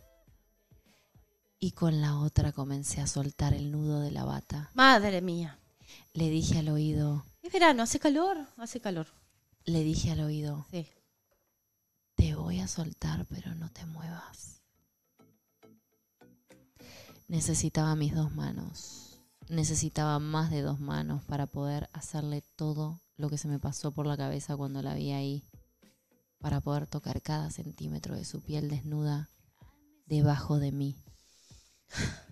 y con la otra comencé a soltar el nudo de la bata.
Madre mía.
Le dije al oído,
Es verano, hace calor, hace calor.
le dije al oído,
Sí.
Te voy a soltar pero no te muevas. Necesitaba mis dos manos. Necesitaba más de dos manos para poder hacerle todo lo que se me pasó por la cabeza cuando la vi ahí. Para poder tocar cada centímetro de su piel desnuda debajo de mí.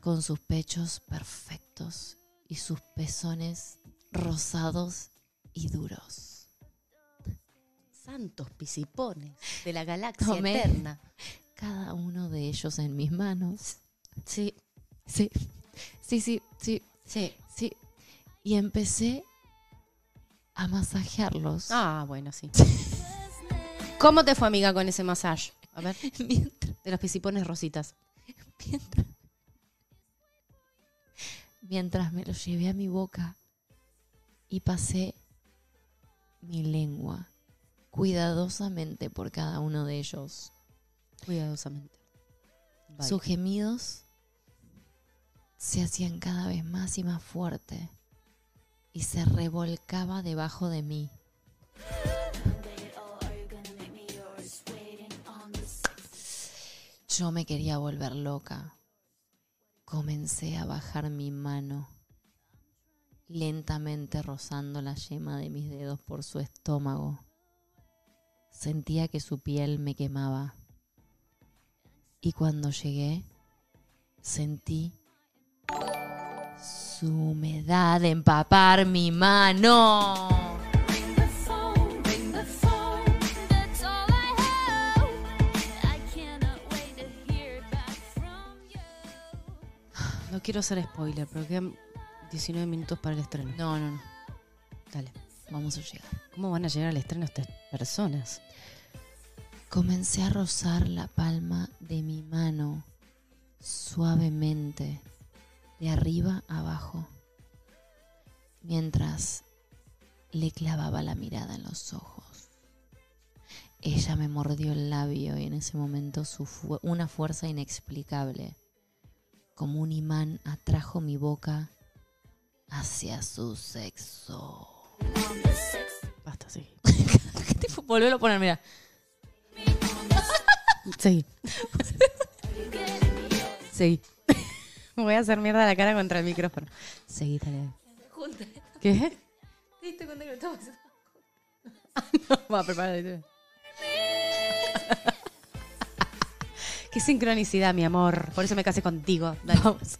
Con sus pechos perfectos y sus pezones rosados y duros.
Santos pisipones de la galaxia
Tomé.
eterna.
Cada uno de ellos en mis manos.
Sí,
Sí, sí, sí, sí,
sí.
sí. Y empecé a masajearlos.
Ah, bueno, sí. ¿Cómo te fue, amiga, con ese masaje? A ver,
Mientras,
de los pisipones rositas.
mientras, mientras me los llevé a mi boca y pasé mi lengua cuidadosamente por cada uno de ellos.
Cuidadosamente.
Sus gemidos se hacían cada vez más y más fuertes y se revolcaba debajo de mí. Yo me quería volver loca. Comencé a bajar mi mano, lentamente rozando la yema de mis dedos por su estómago. Sentía que su piel me quemaba. Y cuando llegué, sentí su humedad empapar mi mano.
No quiero hacer spoiler, pero quedan 19 minutos para el estreno.
No, no, no.
Dale.
Vamos a llegar.
¿Cómo van a llegar al estreno estas personas?
Comencé a rozar la palma de mi mano suavemente, de arriba a abajo, mientras le clavaba la mirada en los ojos. Ella me mordió el labio y en ese momento su fu- una fuerza inexplicable, como un imán, atrajo mi boca hacia su sexo.
Basta, sí.
Volvelo a poner, mira.
Sí. Sí. Me voy a hacer mierda la cara contra el micrófono. Seguí, dale. ¿Qué?
¿Te diste cuenta que lo estamos haciendo?
No, va, prepárate. Qué sincronicidad, mi amor. Por eso me casé contigo. Dale.
Vamos.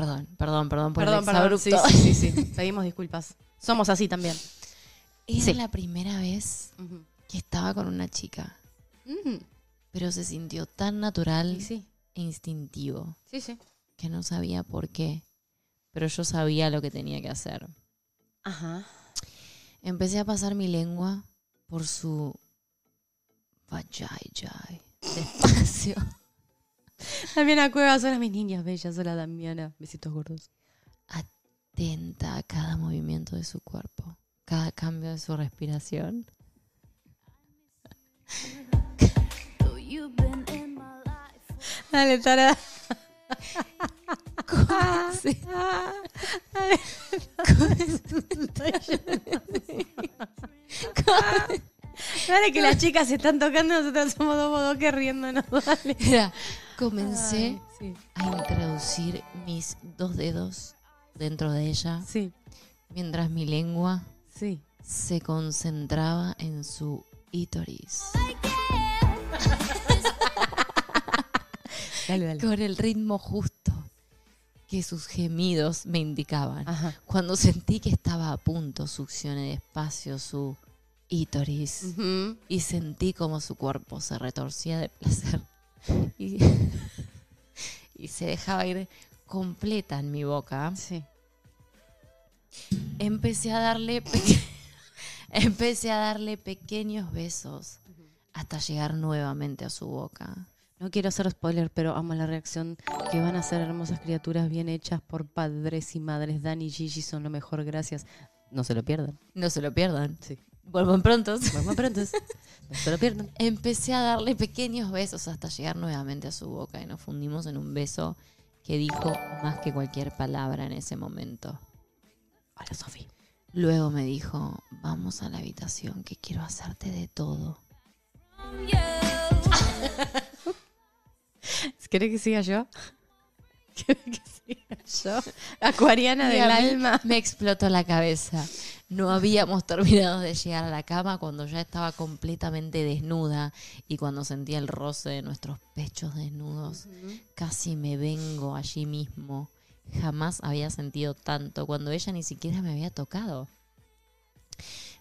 Perdón, perdón, perdón por
Perdón,
el
perdón. Sí, sí, sí, sí. Pedimos disculpas. Somos así también.
Era
Sí.
la primera vez que estaba con una chica, pero se sintió tan natural
sí.
e instintivo
Sí, sí.
que no sabía por qué, pero yo sabía lo que tenía que hacer.
Ajá.
Empecé a pasar mi lengua por su vajayjay. Despacio.
Damiana Cuevas, hola mis niñas bellas. Hola Damiana. Besitos gordos.
atenta a cada movimiento de su cuerpo, cada cambio de su respiración.
Dale, Tara.
Sí.
Dale que las chicas se están tocando, nosotros somos dos bodoques riéndonos. Dale.
Era, comencé
Ay, sí.
a introducir mis dos dedos dentro de ella
Sí,
mientras mi lengua
sí.
se concentraba en su ítoris.
Dale, dale.
Con el ritmo justo que sus gemidos me indicaban.
Ajá.
Cuando sentí que estaba a punto, succioné despacio su ítoris. Y sentí como su cuerpo se retorcía de placer y, y se dejaba ir completa en mi boca.
Sí.
Empecé a darle empecé a darle pequeños besos hasta llegar nuevamente a su boca.
No quiero hacer spoiler, pero amo la reacción que van a ser hermosas criaturas bien hechas por padres y madres. Dani y Gigi son lo mejor, gracias. No se lo pierdan.
No se lo pierdan.
Sí.
Vuelvan pronto.
Vamos pronto. No se lo pierdan.
Empecé a darle pequeños besos hasta llegar nuevamente a su boca y nos fundimos en un beso que dijo más que cualquier palabra en ese momento.
Hola, Sofi.
Luego me dijo, vamos a la habitación que quiero hacerte de todo.
¿Querés que siga yo? ¿Querés que siga yo? Acuariana del alma.
Me explotó la cabeza. No habíamos terminado de llegar a la cama cuando ya estaba completamente desnuda y cuando sentía el roce de nuestros pechos desnudos. Casi me vengo allí mismo. Jamás había sentido tanto cuando ella ni siquiera me había tocado.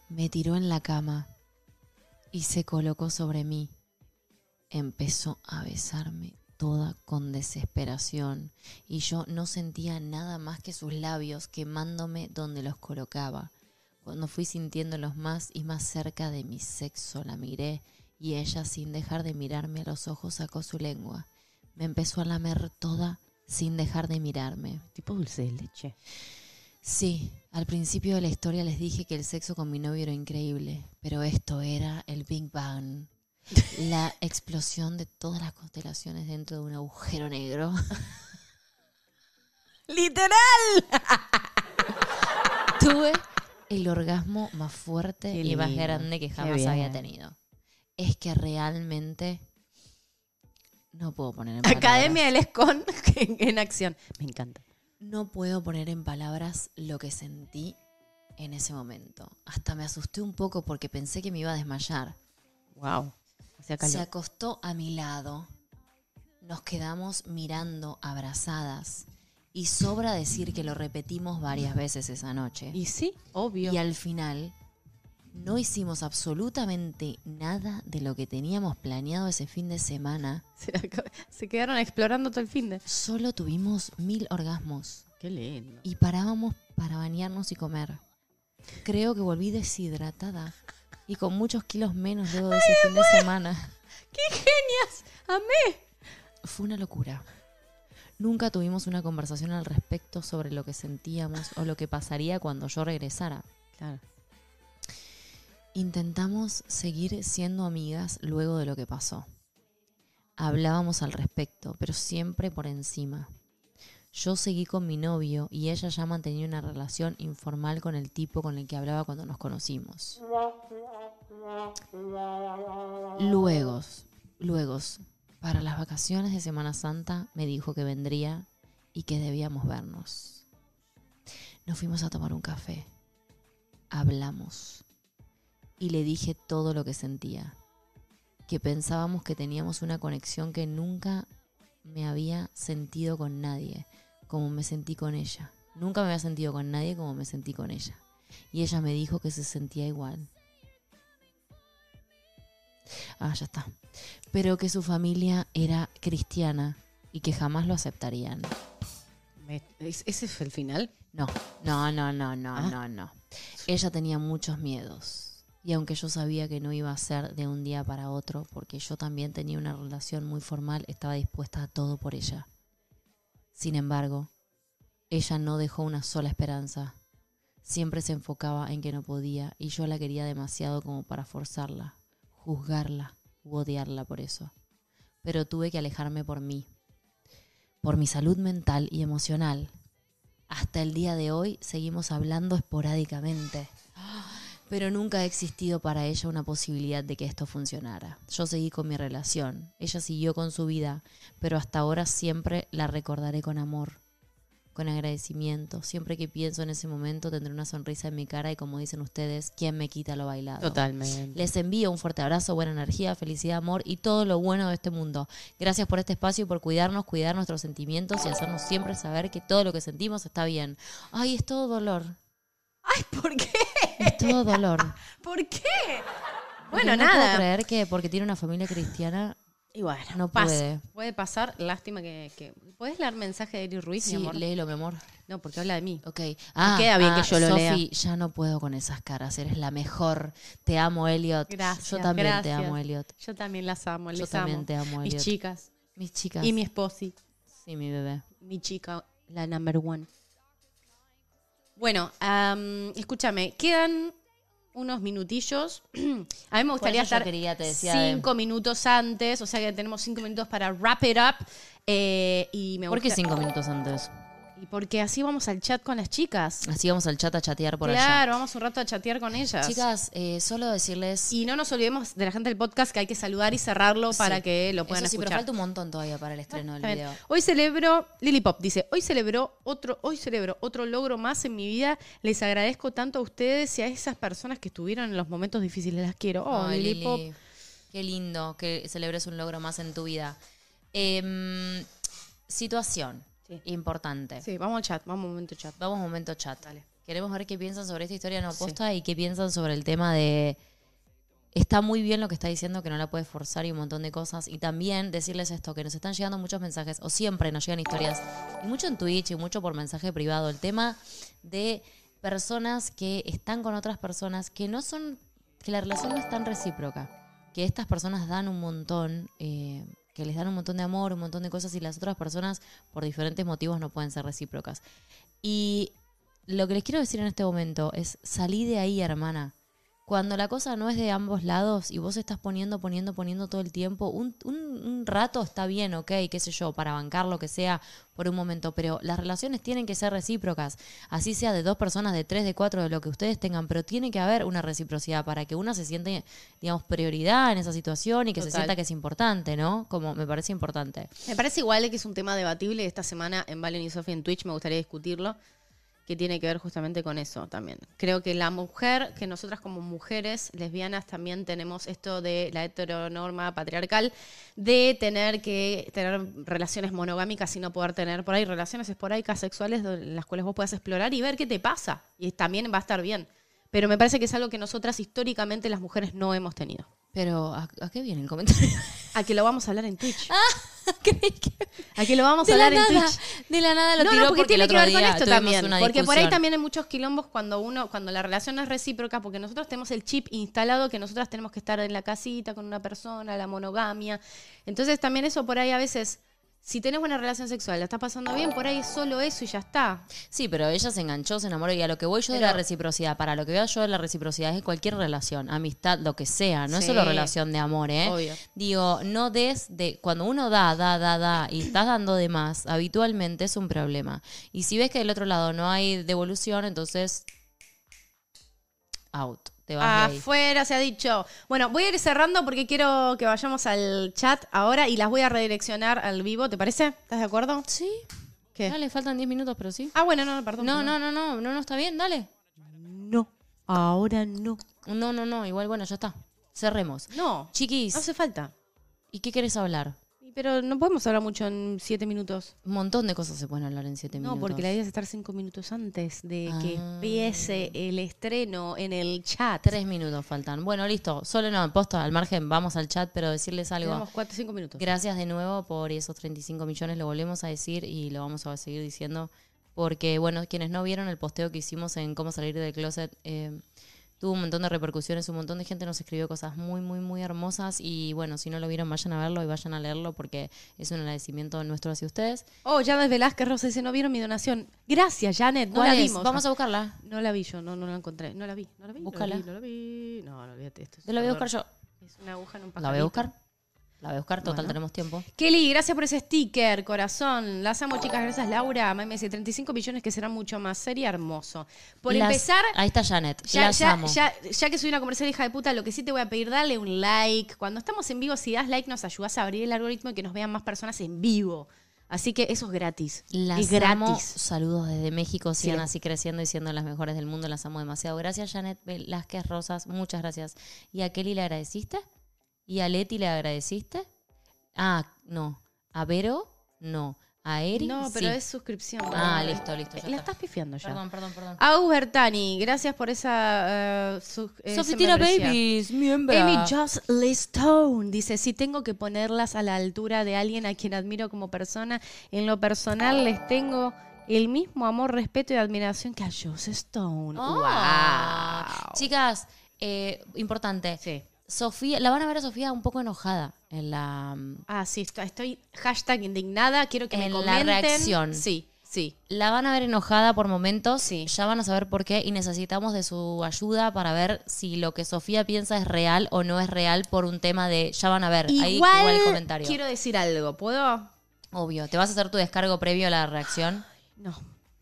Me tiró en la cama y se colocó sobre mí. Empezó a besarme toda con desesperación y yo no sentía nada más que sus labios quemándome donde los colocaba. Cuando fui sintiéndolos más y más cerca de mi sexo, la miré y ella, sin dejar de mirarme a los ojos, sacó su lengua. Me empezó a lamer toda sin dejar de mirarme.
Tipo dulce de leche.
Sí, al principio de la historia les dije que el sexo con mi novio era increíble, pero esto era el Big Bang. La explosión de todas las constelaciones dentro de un agujero negro.
¡Literal!
Tuve el orgasmo más fuerte
Qué
y más grande que jamás
bien.
había tenido. Es que realmente no puedo poner en palabras.
Academia del Escon en, en acción. Me encanta.
No puedo poner en palabras lo que sentí en ese momento. Hasta me asusté un poco porque pensé que me iba a desmayar.
Wow.
Se acostó a mi lado. Nos quedamos mirando abrazadas. Y sobra decir que lo repetimos varias veces esa noche.
y sí, obvio.
Y al final no hicimos absolutamente nada de lo que teníamos planeado ese fin de semana.
se, quedaron explorando todo el fin de.
Solo tuvimos mil orgasmos
Qué lindo.
y parábamos para bañarnos y comer. Creo que volví deshidratada y con muchos kilos menos luego de ese fin de semana.
¡Qué genias! ¡Amé!
Fue una locura. Nunca tuvimos una conversación al respecto sobre lo que sentíamos o lo que pasaría cuando yo regresara.
Claro.
Intentamos seguir siendo amigas luego de lo que pasó. Hablábamos al respecto, pero siempre por encima. Yo seguí con mi novio y ella ya mantenía una relación informal con el tipo con el que hablaba cuando nos conocimos. Luego, luego, para las vacaciones de Semana Santa me dijo que vendría y que debíamos vernos. Nos fuimos a tomar un café. Hablamos y le dije todo lo que sentía. Que pensábamos que teníamos una conexión que nunca me había sentido con nadie, como me sentí con ella. Nunca me había sentido con nadie como me sentí con ella. Y ella me dijo que se sentía igual. Ah, ya está. Pero que su familia era cristiana y que jamás lo aceptarían.
Me- ¿es- ¿Ese fue el final?
No, no, no, no, no,
Ah.
no, no. Ella tenía muchos miedos. Y aunque yo sabía que no iba a ser de un día para otro, porque yo también tenía una relación muy formal, estaba dispuesta a todo por ella. Sin embargo, ella no dejó una sola esperanza. Siempre se enfocaba en que no podía y yo la quería demasiado como para forzarla, juzgarla u odiarla por eso. Pero tuve que alejarme por mí, por mi salud mental y emocional. Hasta el día de hoy seguimos hablando esporádicamente. Pero nunca ha existido para ella una posibilidad de que esto funcionara. Yo seguí con mi relación, ella siguió con su vida, pero hasta ahora siempre la recordaré con amor, con agradecimiento. Siempre que pienso en ese momento tendré una sonrisa en mi cara y como dicen ustedes, ¿quién me quita lo bailado?
Totalmente.
Les envío un fuerte abrazo, buena energía, felicidad, amor y todo lo bueno de este mundo. Gracias por este espacio y por cuidarnos, cuidar nuestros sentimientos y hacernos siempre saber que todo lo que sentimos está bien. Ay, es todo dolor.
Ay, ¿por qué?
Es todo dolor.
¿Por qué?
Porque
Bueno,
no puedo
nada.
creer que porque tiene una familia cristiana.
Y bueno,
No
pasa.
puede.
Puede pasar. Lástima que, que- ¿Puedes leer mensaje de Eri Ruiz, mi
Sí,
amor?
léelo, mi amor.
No, porque habla de mí.
Ok. Ah,
queda bien que yo lo lea.
Sofi, ya no puedo con esas caras. Eres la mejor. Te amo, Elliot.
Gracias.
Yo también te amo, Elliot.
Yo también las amo,
Yo
les
también
amo.
te amo,
Mis
Elliot.
chicas.
Mis chicas.
Y mi esposi.
Sí, mi bebé.
Mi chica, la number one. Bueno, am, escúchame, quedan unos minutillos. A mí me gustaría estar
quería, de-
cinco minutos antes, o sea que tenemos cinco minutos para wrap it up. eh, y me
¿Por qué cinco minutos antes?
Y porque así vamos al chat con las chicas.
Así vamos al chat a chatear por allá.
claro, vamos un rato a chatear con ellas.
Chicas, eh, solo decirles.
Y no nos olvidemos de la gente del podcast que hay que saludar y cerrarlo para que lo puedan
Eso sí,
escuchar.
pero falta un montón todavía para el estreno del
bien.
video.
Hoy celebro, Lily Pop dice, hoy celebró otro, hoy celebro otro logro más en mi vida. Les agradezco tanto a ustedes y a esas personas que estuvieron en los momentos difíciles. Las quiero. Oh,
Ay,
Lily, Pop.
Qué lindo que celebres un logro más en tu vida. Em, situación
Sí.
importante.
Sí, vamos al chat, vamos a un momento chat.
Vamos un momento chat.
Dale.
Queremos ver qué piensan sobre esta historia no posta y qué piensan sobre el tema de. Está muy bien lo que está diciendo, que no la puede forzar y un montón de cosas. Y también decirles esto, que nos están llegando muchos mensajes, o siempre nos llegan historias, y mucho en Twitch y mucho por mensaje privado. El tema de personas que están con otras personas que no son. que la relación no es tan recíproca. Que estas personas dan un montón. eh, que les dan un montón de amor, un montón de cosas, y las otras personas, por diferentes motivos, no pueden ser recíprocas. Y lo que les quiero decir en este momento es, salí de ahí, hermana. Cuando la cosa no es de ambos lados y vos estás poniendo, poniendo, poniendo todo el tiempo, un, un- un rato está bien, ok, qué sé yo, para bancar lo que sea por un momento, pero las relaciones tienen que ser recíprocas, así sea de dos personas, de tres, de cuatro, de lo que ustedes tengan, pero tiene que haber una reciprocidad para que una se siente, digamos, prioridad en esa situación y que se sienta que es importante, ¿no? Como me parece importante.
Me parece igual que es un tema debatible. Esta semana en Valen y Sofía en Twitch me gustaría discutirlo, que tiene que ver justamente con eso también. Creo que la mujer, que nosotras como mujeres lesbianas también tenemos esto de la heteronorma patriarcal, de tener que tener relaciones monogámicas y no poder tener por ahí relaciones esporádicas sexuales en las cuales vos puedas explorar y ver qué te pasa. Y también va a estar bien. Pero me parece que es algo que nosotras históricamente las mujeres no hemos tenido.
Pero, ¿a, a qué viene el comentario?
A que lo vamos a hablar en Twitch.
Creí que-
A que lo vamos a hablar en
nada,
Twitch.
de la nada lo
no,
tiró
no, porque,
porque
tiene
el
que ver con esto también. Porque por ahí también hay muchos quilombos cuando uno, cuando la relación no es recíproca, porque nosotros tenemos el chip instalado que nosotras tenemos que estar en la casita con una persona, la monogamia. Entonces también eso por ahí a veces, si tenés buena relación sexual, la estás pasando bien, por ahí es solo eso y ya está.
Sí, pero ella se enganchó, se enamoró y a lo que voy yo de la reciprocidad, para lo que veo yo de la reciprocidad es cualquier relación, amistad, lo que sea, no es
Sí.
solo relación de amor, ¿eh?
Obvio.
Digo, no des de cuando uno da, da, da, da y estás dando de más, habitualmente es un problema. Y si ves que del otro lado no hay devolución, entonces out, te vas de ahí.
Afuera se ha dicho. Bueno, voy a ir cerrando porque quiero que vayamos al chat ahora y las voy a redireccionar al vivo, ¿te parece? ¿Estás de acuerdo?
Sí.
¿Qué?
Dale, faltan 10 minutos, pero sí.
Ah, bueno, no, no, perdón.
No, no, no, no, no, no, está bien, dale.
No, ahora no.
No, no, no, igual, bueno, ya está. Cerremos.
No,
Chiquis,
no hace falta.
¿y qué querés hablar?
Pero no podemos hablar mucho en siete minutos.
Un montón de cosas se pueden hablar en 7
No,
minutos.
porque la idea es estar cinco minutos antes de que
Ah.
empiece el estreno en el chat.
Tres minutos faltan. Bueno, listo. Solo no, posta, al margen, vamos al chat, pero decirles algo.
Tenemos cuatro, cinco minutos.
Gracias de nuevo por esos 35 millones, lo volvemos a decir y lo vamos a seguir diciendo. Porque, bueno, quienes no vieron el posteo que hicimos en cómo salir del closet, eh, tuvo un montón de repercusiones, un montón de gente nos escribió cosas muy, muy, muy hermosas. Y bueno, si no lo vieron, vayan a verlo y vayan a leerlo porque es un agradecimiento nuestro hacia ustedes.
Oh, Janet Velázquez Rosa dice, no vieron mi donación. Gracias, Janet, no
¿Cuál
la
es?
vimos.
Vamos a buscarla.
No la vi yo, no, no la encontré. No la vi, no la vi.
Búscala.
No la vi, no la vi. No, no olvídate esto. es
la voy a buscar yo.
Es una aguja en un
¿La voy a
pajarito.
buscar? La voy a buscar, total,
Bueno.
tenemos tiempo.
Kelly, gracias por ese sticker, corazón. Las amo, chicas. Gracias, Laura. Mami dice 35 millones que serán mucho más. Sería hermoso. Por
Las-
empezar,
Ahí está Janet.
ya,
las
ya,
amo.
ya, ya que soy una comercial hija de puta, lo que sí te voy a pedir, dale un like. Cuando estamos en vivo, si das like, nos ayudas a abrir el algoritmo y que nos vean más personas en vivo. Así que eso es gratis.
Las
es gratis.
amo. Saludos desde México. Sigan
Sí.
así creciendo y siendo las mejores del mundo. Las amo demasiado. Gracias, Janet Velázquez Rosas. Muchas gracias. ¿Y a Kelly le agradeciste? ¿Y a Leti le agradeciste? Ah, no. ¿A Vero? No. ¿A Eri?
No, pero
Sí.
es suscripción.
Ah, listo, listo, ya
La
está.
estás pifiando ya.
Perdón, perdón, perdón.
Agus Bertani, gracias por esa. Uh, su, membresía.
babies, miembro.
Amy Jocelyn Stone dice: Si tengo que ponerlas a la altura de alguien a quien admiro como persona, en lo personal les tengo el mismo amor, respeto y admiración que a Joss Stone.
Ah.
¡Wow!
Chicas, eh, importante.
Sí.
Sofía, la van a ver a Sofía un poco enojada en la
Ah, sí, estoy, estoy hashtag indignada. Quiero que me
En la
comenten.
reacción.
Sí, sí.
La van a ver enojada por momentos,
Sí.
ya van a saber por qué y necesitamos de su ayuda para ver si lo que Sofía piensa es real o no es real por un tema de, ya van a ver, ahí
igual
el comentario.
quiero decir algo. ¿Puedo?
Obvio, ¿te vas a hacer tu descargo previo a la reacción?
No.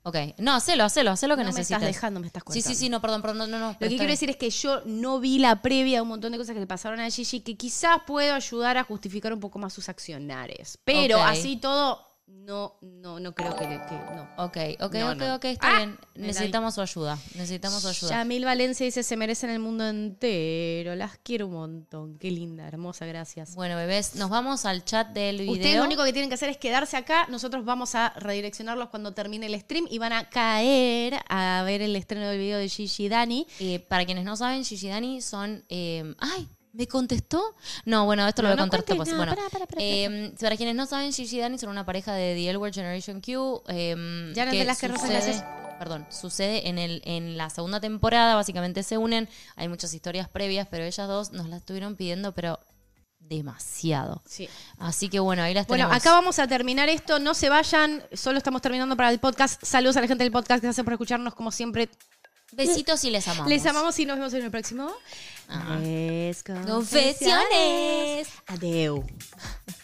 Ok, no, hacelo, hacelo, hacelo que
No me
necesites.
estás dejando, me estás
Sí,
contando.
sí, sí, no, perdón, perdón, no, no, no.
Lo que quiero decir es que yo no vi la previa de un montón de cosas que le pasaron a Gigi que quizás puedo ayudar a justificar un poco más sus accionares. Pero
Ok.
así todo, no, no, no creo que, le- que no.
Ok, ok,
No,
ok,
no.
ok, está
Ah,
bien. Necesitamos su ayuda. Necesitamos su ayuda.
Yamil Valencia dice, se merecen el mundo entero. Las quiero un montón. Qué linda, hermosa, gracias.
Bueno, bebés, nos vamos al chat del video.
Ustedes lo único que tienen que hacer es quedarse acá. Nosotros vamos a redireccionarlos cuando termine el stream y van a caer a ver el estreno del video de Gigi Dani.
Eh, para quienes no saben, Gigi Dani son. eh, ¡Ay! ¿Me contestó? No, bueno, esto lo voy a
no
contar después. Bueno, eh, para quienes no saben, Gigi y Dani son una pareja de The L Word Generation Q. eh,
Ya no te las que gracias.
Perdón, sucede en, el, en la segunda temporada, básicamente se unen. Hay muchas historias previas, pero ellas dos nos las estuvieron pidiendo, pero demasiado.
Sí.
Así que bueno, ahí las
Bueno,
tenemos.
acá vamos a terminar esto. No se vayan. Solo estamos terminando para el podcast. Saludos a la gente del podcast. Gracias por escucharnos como siempre.
Besitos y les amamos.
Les amamos y nos vemos en el próximo.
Ajá.
Confesiones.
Confesiones.
Adeu.